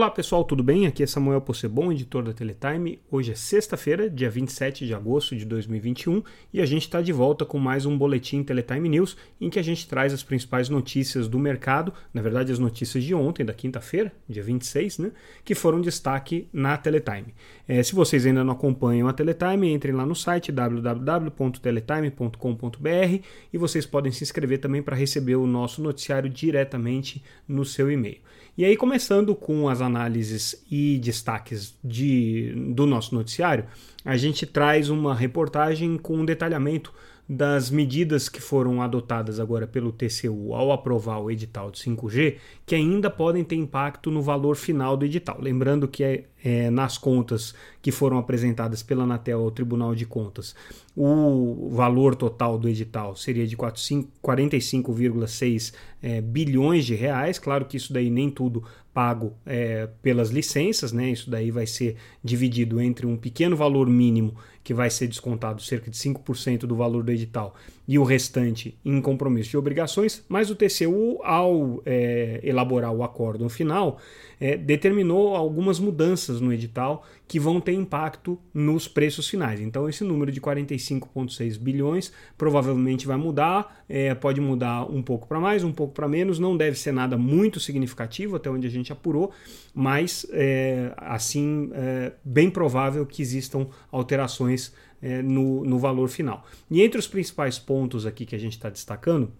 Olá pessoal, tudo bem? Aqui é Samuel Possebon, editor da Teletime. Hoje é sexta-feira, dia 27 de agosto de 2021 e a gente está de volta com mais um Boletim Teletime News em que a gente traz as principais notícias do mercado, na verdade as notícias de ontem, da quinta-feira, dia 26, né, que foram destaque na Teletime. É, se vocês ainda não acompanham a Teletime, entrem lá no site www.teletime.com.br e vocês podem se inscrever também para receber o nosso noticiário diretamente no seu e-mail. E aí, começando com as análises e destaques de, do nosso noticiário, a gente traz uma reportagem com um detalhamento das medidas que foram adotadas agora pelo TCU ao aprovar o edital de 5G, que ainda podem ter impacto no valor final do edital. Lembrando que é, nas contas que foram apresentadas pela Anatel ao Tribunal de Contas, o valor total do edital seria de 45,6 é, bilhões de reais. Claro que isso daí nem tudo pago é, pelas licenças, né? Isso daí vai ser dividido entre um pequeno valor mínimo que vai ser descontado cerca de 5% do valor do edital e o restante em compromisso de obrigações, mas o TCU, ao é, elaborar o acórdão final, é, determinou algumas mudanças no edital que vão ter impacto nos preços finais. Então, esse número de 45,6 bilhões provavelmente vai mudar, é, pode mudar um pouco para mais, um pouco para menos, não deve ser nada muito significativo, até onde a gente apurou, mas é, assim, é, bem provável que existam alterações é, no, no valor final. E entre os principais pontos aqui que a gente está destacando,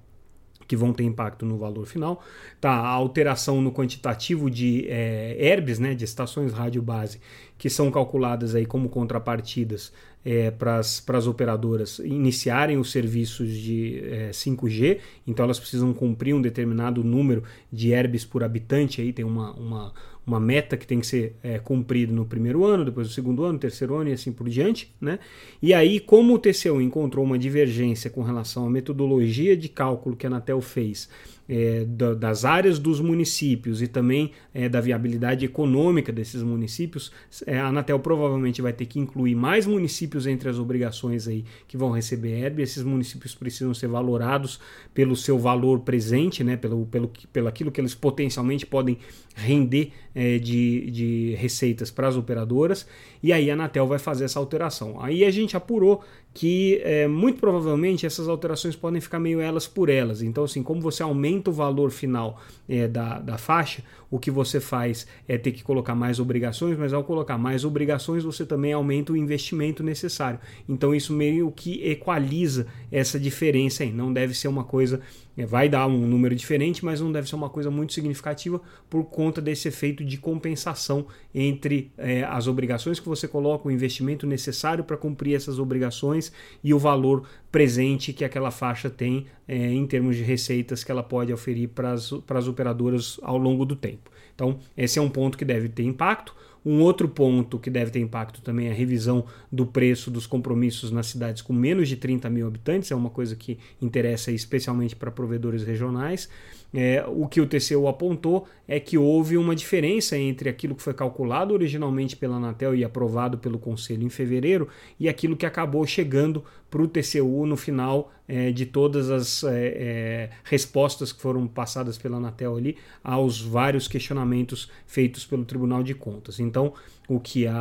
que vão ter impacto no valor final. Tá, a alteração no quantitativo de é, né, de estações rádio base, que são calculadas aí como contrapartidas é, para as operadoras iniciarem os serviços de é, 5G, então elas precisam cumprir um determinado número de herbes por habitante, aí tem uma, uma, uma meta que tem que ser é, cumprida no primeiro ano, depois no segundo ano, terceiro ano e assim por diante. Né? E aí, como o TCU encontrou uma divergência com relação à metodologia de cálculo que a Anatel fez é, da, das áreas dos municípios e também é, da viabilidade econômica desses municípios, é, a Anatel provavelmente vai ter que incluir mais municípios entre as obrigações aí que vão receber ERB. Esses municípios precisam ser valorados pelo seu valor presente, né, pelo, pelo, pelo aquilo que eles potencialmente podem render é, de, de receitas para as operadoras, e aí a Anatel vai fazer essa alteração. Aí a gente apurou que é, muito provavelmente essas alterações podem ficar meio elas por elas. Então, assim, como você aumenta o valor final é, da, da faixa, o que você faz é ter que colocar mais obrigações, mas ao colocar mais obrigações, você também aumenta o investimento necessário. Então, isso meio que equaliza essa diferença aí. Não deve ser uma coisa vai dar um número diferente, mas não deve ser uma coisa muito significativa por conta desse efeito de compensação entre é, as obrigações que você coloca, o investimento necessário para cumprir essas obrigações e o valor presente que aquela faixa tem é, em termos de receitas que ela pode oferir para as operadoras ao longo do tempo. Então, esse é um ponto que deve ter impacto. Um outro ponto que deve ter impacto também é a revisão do preço dos compromissos nas cidades com menos de 30 mil habitantes, é uma coisa que interessa especialmente para provedores regionais. É, o que o TCU apontou é que houve uma diferença entre aquilo que foi calculado originalmente pela Anatel e aprovado pelo Conselho em fevereiro e aquilo que acabou chegando para o TCU no final é, de todas as é, é, respostas que foram passadas pela Anatel ali aos vários questionamentos feitos pelo Tribunal de Contas. Então, o que a,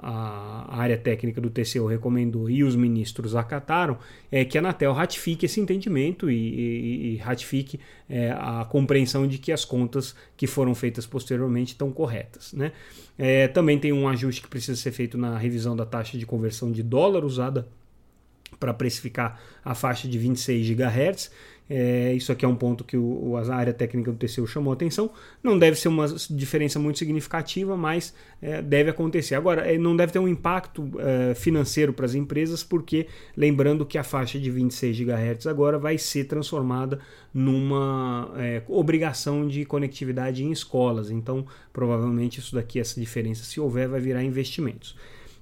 a área técnica do TCU recomendou e os ministros acataram é que a Anatel ratifique esse entendimento e, e, e ratifique é, a compreensão de que as contas que foram feitas posteriormente estão corretas. Né? É, também tem um ajuste que precisa ser feito na revisão da taxa de conversão de dólar usada para precificar a faixa de 26 GHz. É, isso aqui é um ponto que o, a área técnica do TCU chamou atenção. Não deve ser uma diferença muito significativa, mas é, deve acontecer. Agora, é, não deve ter um impacto é, financeiro para as empresas, porque lembrando que a faixa de 26 GHz agora vai ser transformada numa é, obrigação de conectividade em escolas. Então, provavelmente isso daqui, essa diferença, se houver, vai virar investimentos.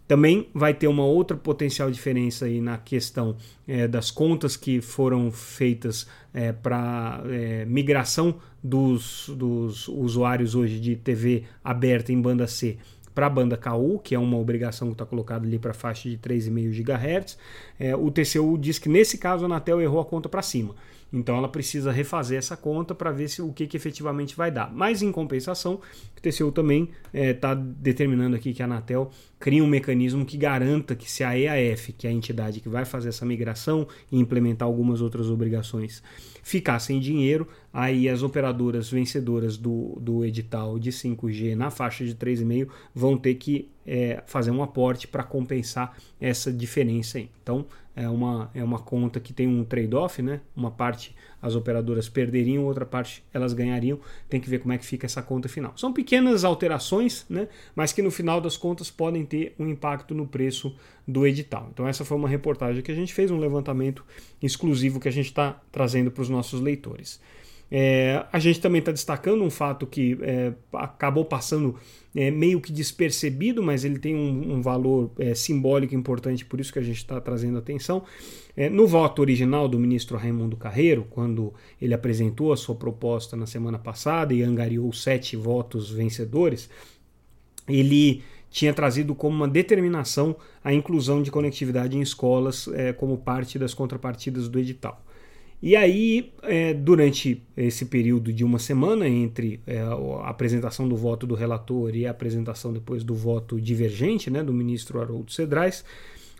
Também vai ter uma outra potencial diferença aí na questão é, das contas que foram feitas é, para é, migração dos, dos usuários hoje de TV aberta em banda C para a banda KU, que é uma obrigação que está colocada ali para a faixa de 3,5 GHz. É, o TCU diz que nesse caso a Anatel errou a conta para cima. Então ela precisa refazer essa conta para ver se o que, que efetivamente vai dar. Mas em compensação, o TCU também está é, determinando aqui que a Anatel crie um mecanismo que garanta que se a EAF, que é a entidade que vai fazer essa migração e implementar algumas outras obrigações, ficar sem dinheiro, aí as operadoras vencedoras do, do edital de 5G na faixa de 3,5 vão ter que é, fazer um aporte para compensar essa diferença aí. Então é uma, é uma conta que tem um trade-off, né? Uma parte as operadoras perderiam, outra parte elas ganhariam. Tem que ver como é que fica essa conta final. São pequenas alterações, né? Mas que no final das contas podem ter um impacto no preço do edital. Então essa foi uma reportagem que a gente fez, um levantamento exclusivo que a gente está trazendo para os nossos leitores. É, a gente também está destacando um fato que é, acabou passando é, meio que despercebido, mas ele tem um, um valor é, simbólico importante, por isso que a gente está trazendo atenção. É, no voto original do ministro Raimundo Carreiro, quando ele apresentou a sua proposta na semana passada e angariou sete votos vencedores, ele tinha trazido como uma determinação a inclusão de conectividade em escolas é, como parte das contrapartidas do edital. E aí, é, durante esse período de uma semana entre é, a apresentação do voto do relator e a apresentação depois do voto divergente né, do ministro Haroldo Cedrais,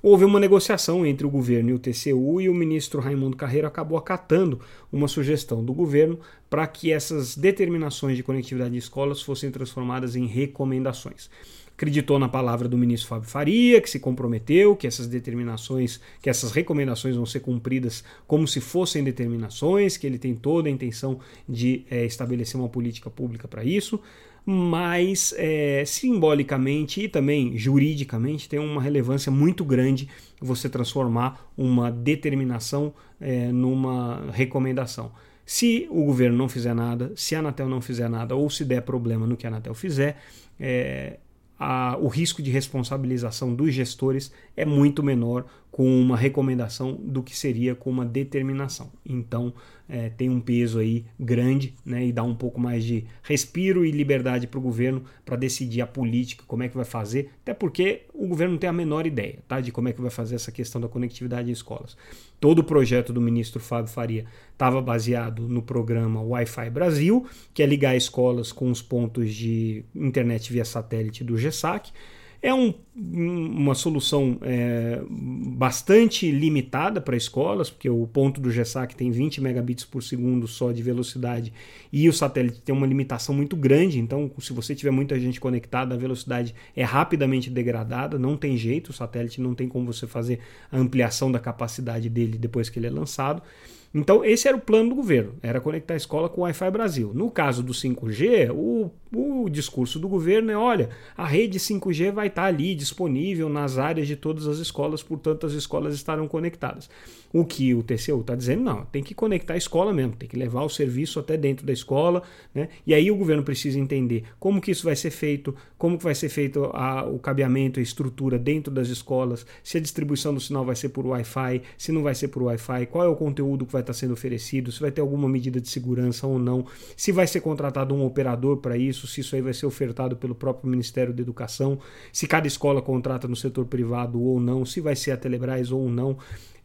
houve uma negociação entre o governo e o TCU e o ministro Raimundo Carreiro acabou acatando uma sugestão do governo para que essas determinações de conectividade de escolas fossem transformadas em recomendações acreditou na palavra do ministro Fábio Faria, que se comprometeu que essas determinações, que essas recomendações vão ser cumpridas como se fossem determinações, que ele tem toda a intenção de é, estabelecer uma política pública para isso, mas é, simbolicamente e também juridicamente tem uma relevância muito grande você transformar uma determinação é, numa recomendação. Se o governo não fizer nada, se a Anatel não fizer nada, ou se der problema no que a Anatel fizer, é, a, o risco de responsabilização dos gestores é muito menor com uma recomendação do que seria com uma determinação. Então, é, tem um peso aí grande né, e dá um pouco mais de respiro e liberdade para o governo para decidir a política, como é que vai fazer, até porque o governo não tem a menor ideia tá, de como é que vai fazer essa questão da conectividade em escolas. Todo o projeto do ministro Fábio Faria estava baseado no programa Wi-Fi Brasil, que é ligar escolas com os pontos de internet via satélite do GESAC. É um, uma solução é, bastante limitada para escolas, porque o ponto do GESAC tem 20 megabits por segundo só de velocidade e o satélite tem uma limitação muito grande, então se você tiver muita gente conectada, a velocidade é rapidamente degradada, não tem jeito, o satélite não tem como você fazer a ampliação da capacidade dele depois que ele é lançado. Então, esse era o plano do governo, era conectar a escola com o Wi-Fi Brasil. No caso do 5G, o, o discurso do governo é: olha, a rede 5G vai estar ali disponível nas áreas de todas as escolas, portanto, as escolas estarão conectadas. O que o TCU está dizendo, não, tem que conectar a escola mesmo, tem que levar o serviço até dentro da escola, né? E aí o governo precisa entender como que isso vai ser feito, como que vai ser feito a, o cabeamento, a estrutura dentro das escolas, se a distribuição do sinal vai ser por Wi-Fi, se não vai ser por Wi-Fi, qual é o conteúdo que vai estar sendo oferecido, se vai ter alguma medida de segurança ou não, se vai ser contratado um operador para isso, se isso aí vai ser ofertado pelo próprio Ministério da Educação, se cada escola contrata no setor privado ou não, se vai ser a Telebrás ou não.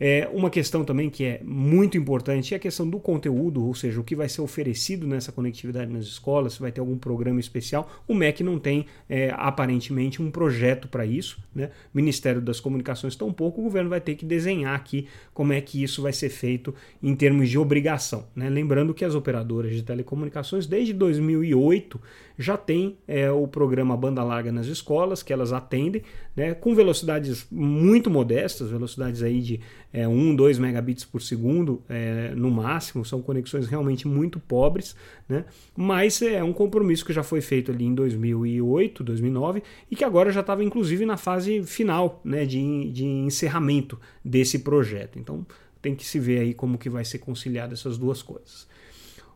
É, uma questão também que é muito importante é a questão do conteúdo, ou seja, o que vai ser oferecido nessa conectividade nas escolas, se vai ter algum programa especial. O MEC não tem, é, aparentemente, um projeto para isso. Né? Ministério das Comunicações tampouco, o governo vai ter que desenhar aqui como é que isso vai ser feito em termos de obrigação. Né? Lembrando que as operadoras de telecomunicações, desde 2008, já têm é, o programa Banda Larga nas escolas, que elas atendem, né, com velocidades muito modestas, velocidades aí de é, 1, 2 megabits por segundo é, no máximo, são conexões realmente muito pobres, né? mas é um compromisso que já foi feito ali em 2008, 2009 e que agora já estava inclusive na fase final né, de, de encerramento desse projeto. Então tem que se ver aí como que vai ser conciliado essas duas coisas.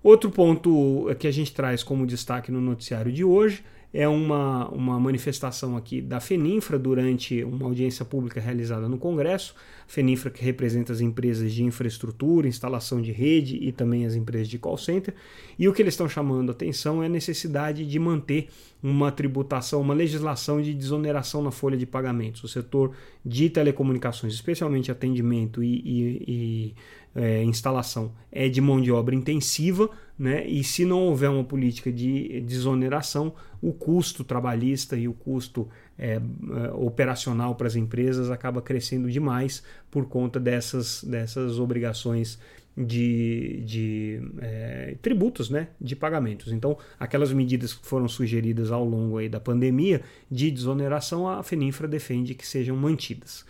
Outro ponto que a gente traz como destaque no noticiário de hoje é uma, uma manifestação aqui da FENINFRA durante uma audiência pública realizada no Congresso. A FENINFRA que representa as empresas de infraestrutura, instalação de rede e também as empresas de call center. E o que eles estão chamando atenção é a necessidade de manter uma tributação, uma legislação de desoneração na folha de pagamentos. O setor de telecomunicações, especialmente atendimento e, e, e é, instalação é de mão de obra intensiva, né? E se não houver uma política de desoneração, o custo trabalhista e o custo é, é operacional para as empresas acaba crescendo demais por conta dessas, dessas obrigações de, de é, tributos, né, de pagamentos. Então, aquelas medidas que foram sugeridas ao longo aí da pandemia de desoneração, a FENINFRA defende que sejam mantidas.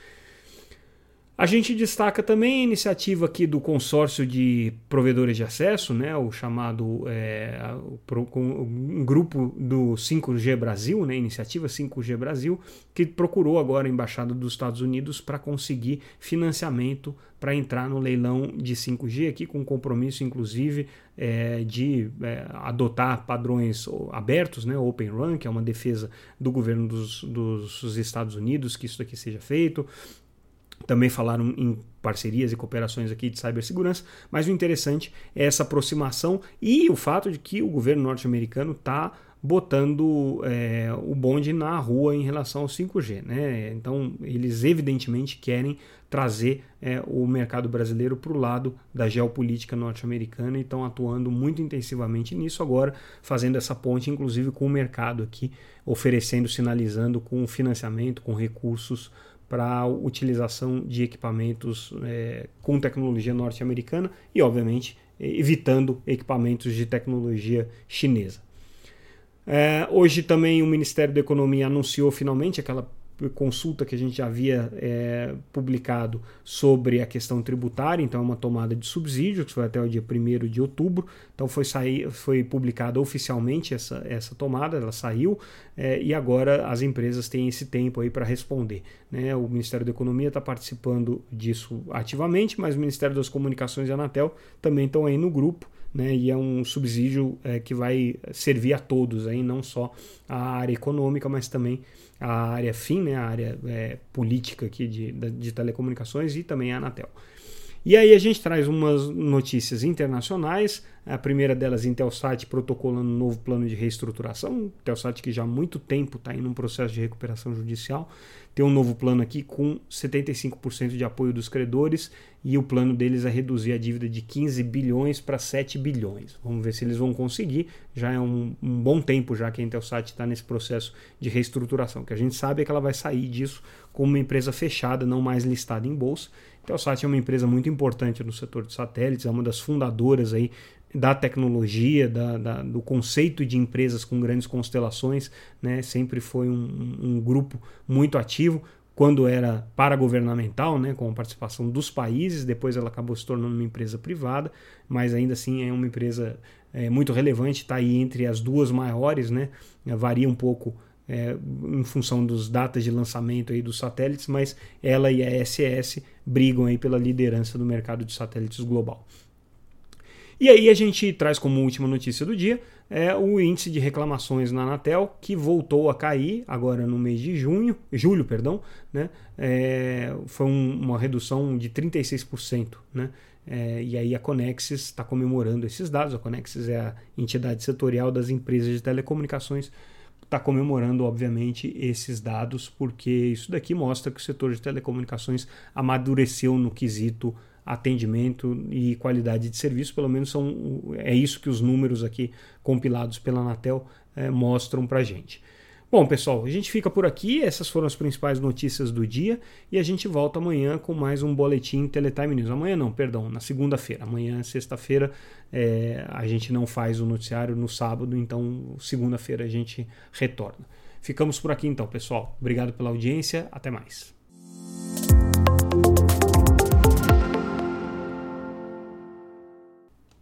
A gente destaca também a iniciativa aqui do consórcio de provedores de acesso, né, o chamado é, um grupo do 5G Brasil, né, iniciativa 5G Brasil, que procurou agora a Embaixada dos Estados Unidos para conseguir financiamento para entrar no leilão de 5G, aqui com compromisso, inclusive, é, de é, adotar padrões abertos, né, Open Run, que é uma defesa do governo dos, dos Estados Unidos, que isso aqui seja feito também falaram em parcerias e cooperações aqui de cibersegurança, mas o interessante é essa aproximação e o fato de que o governo norte-americano está botando é, o bonde na rua em relação ao 5G. Né? Então, eles evidentemente querem trazer é, o mercado brasileiro para o lado da geopolítica norte-americana e estão atuando muito intensivamente nisso agora, fazendo essa ponte, inclusive, com o mercado aqui, oferecendo, sinalizando com financiamento, com recursos para a utilização de equipamentos é, com tecnologia norte-americana e, obviamente, evitando equipamentos de tecnologia chinesa. É, hoje também o Ministério da Economia anunciou finalmente aquela consulta que a gente já havia é, publicado sobre a questão tributária, então é uma tomada de subsídio, que foi até o dia 1 de outubro, então foi, sair, foi publicada oficialmente essa, essa tomada, ela saiu, é, e agora as empresas têm esse tempo aí para responder. Né? O Ministério da Economia está participando disso ativamente, mas o Ministério das Comunicações e a Anatel também estão aí no grupo, né, e é um subsídio é, que vai servir a todos, aí, não só a área econômica, mas também a área fim, né, a área é, política aqui de, de telecomunicações e também a Anatel. E aí a gente traz umas notícias internacionais. A primeira delas, Intelsat protocolando um novo plano de reestruturação. Intelsat que já há muito tempo está em um processo de recuperação judicial. Tem um novo plano aqui com 75% de apoio dos credores e o plano deles é reduzir a dívida de 15 bilhões para 7 bilhões. Vamos ver se eles vão conseguir. Já é um, um bom tempo já que a Intelsat está nesse processo de reestruturação. O que a gente sabe é que ela vai sair disso como uma empresa fechada, não mais listada em bolsa Telsat é uma empresa muito importante no setor de satélites, é uma das fundadoras aí da tecnologia, da, da, do conceito de empresas com grandes constelações, né? sempre foi um, um grupo muito ativo quando era paragovernamental, né, com a participação dos países, depois ela acabou se tornando uma empresa privada, mas ainda assim é uma empresa é, muito relevante, está aí entre as duas maiores, né, varia um pouco é, em função dos datas de lançamento aí dos satélites, mas ela e a SS brigam aí pela liderança do mercado de satélites global. E aí a gente traz como última notícia do dia é o índice de reclamações na Anatel que voltou a cair agora no mês de junho, julho, perdão, né? É, foi um, uma redução de 36%, né? É, e aí a Conexis está comemorando esses dados. A Conexis é a entidade setorial das empresas de telecomunicações está comemorando, obviamente, esses dados, porque isso daqui mostra que o setor de telecomunicações amadureceu no quesito atendimento e qualidade de serviço, pelo menos são, é isso que os números aqui compilados pela Anatel é, mostram para gente. Bom, pessoal, a gente fica por aqui. Essas foram as principais notícias do dia e a gente volta amanhã com mais um boletim Teletime News. Amanhã não, perdão, na segunda-feira. Amanhã, sexta-feira, é, a gente não faz o noticiário no sábado, então segunda-feira a gente retorna. Ficamos por aqui então, pessoal. Obrigado pela audiência. Até mais.